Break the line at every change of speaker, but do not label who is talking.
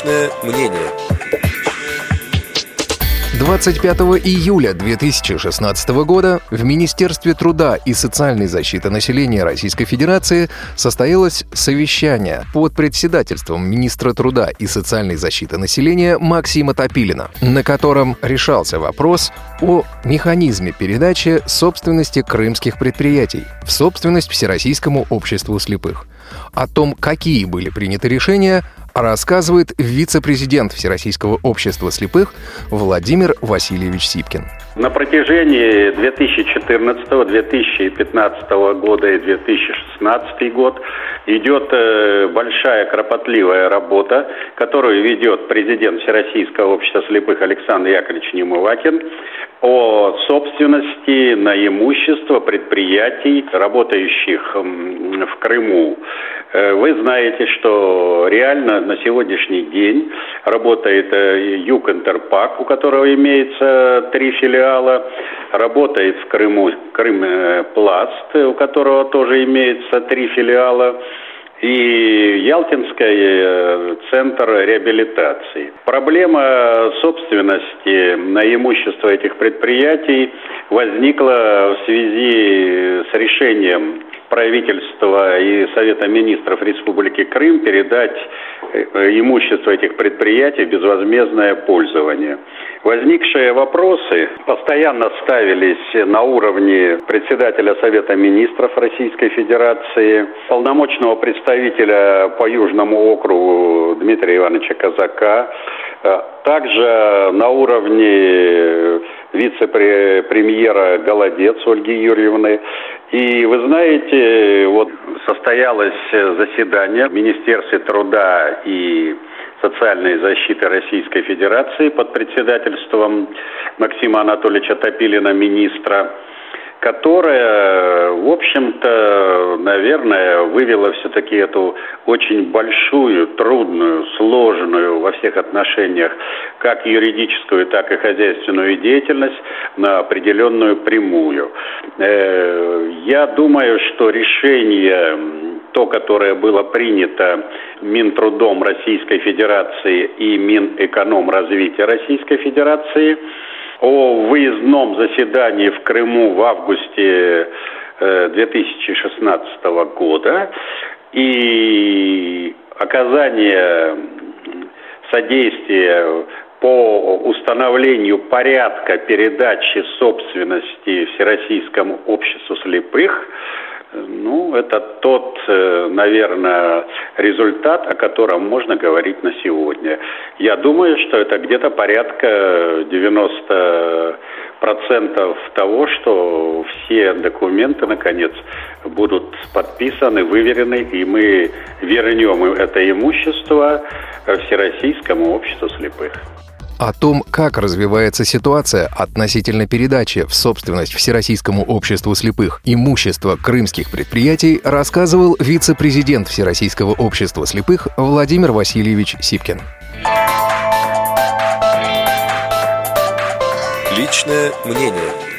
Личное мнение.
25 июля 2016 года в Министерстве труда и социальной защиты населения Российской Федерации состоялось совещание под председательством министра труда и социальной защиты населения Максима Топилина, на котором решался вопрос о механизме передачи собственности крымских предприятий в собственность Всероссийскому обществу слепых. О том, какие были приняты решения, рассказывает вице-президент Всероссийского общества слепых Владимир Васильевич Сипкин.
На протяжении 2014, 2015 года и 2016 год идет э, большая кропотливая работа, которую ведет президент Всероссийского общества слепых Александр Яковлевич Немывакин о собственности на имущество предприятий, работающих в Крыму. Э, вы знаете, что реально на сегодняшний день работает э, Юг Интерпак, у которого имеется три филиала, работает в Крыму Крым э, Пласт, у которого тоже имеется три филиала и Ялтинский центр реабилитации. Проблема собственности на имущество этих предприятий возникла в связи с решением правительства и Совета министров Республики Крым передать э, имущество этих предприятий в безвозмездное пользование. Возникшие вопросы постоянно ставились на уровне председателя Совета министров Российской Федерации, полномочного представителя по Южному округу Дмитрия Ивановича Казака, э, также на уровне вице-премьера Голодец Ольги Юрьевны. И вы знаете, вот состоялось заседание в Министерстве труда и социальной защиты Российской Федерации под председательством Максима Анатольевича Топилина, министра которая, в общем-то, наверное, вывела все-таки эту очень большую, трудную, сложную во всех отношениях, как юридическую, так и хозяйственную деятельность на определенную прямую. Я думаю, что решение то, которое было принято Минтрудом Российской Федерации и Минэкономразвития Российской Федерации – о выездном заседании в Крыму в августе 2016 э, года и оказание содействия по установлению порядка передачи собственности Всероссийскому обществу слепых ну, это тот, э, наверное, результат, о котором можно говорить на сегодня. Я думаю, что это где-то порядка 90 процентов того, что все документы, наконец, будут подписаны, выверены, и мы вернем это имущество Всероссийскому обществу слепых.
О том, как развивается ситуация относительно передачи в собственность Всероссийскому обществу слепых имущества крымских предприятий, рассказывал вице-президент Всероссийского общества слепых Владимир Васильевич Сипкин.
Личное мнение.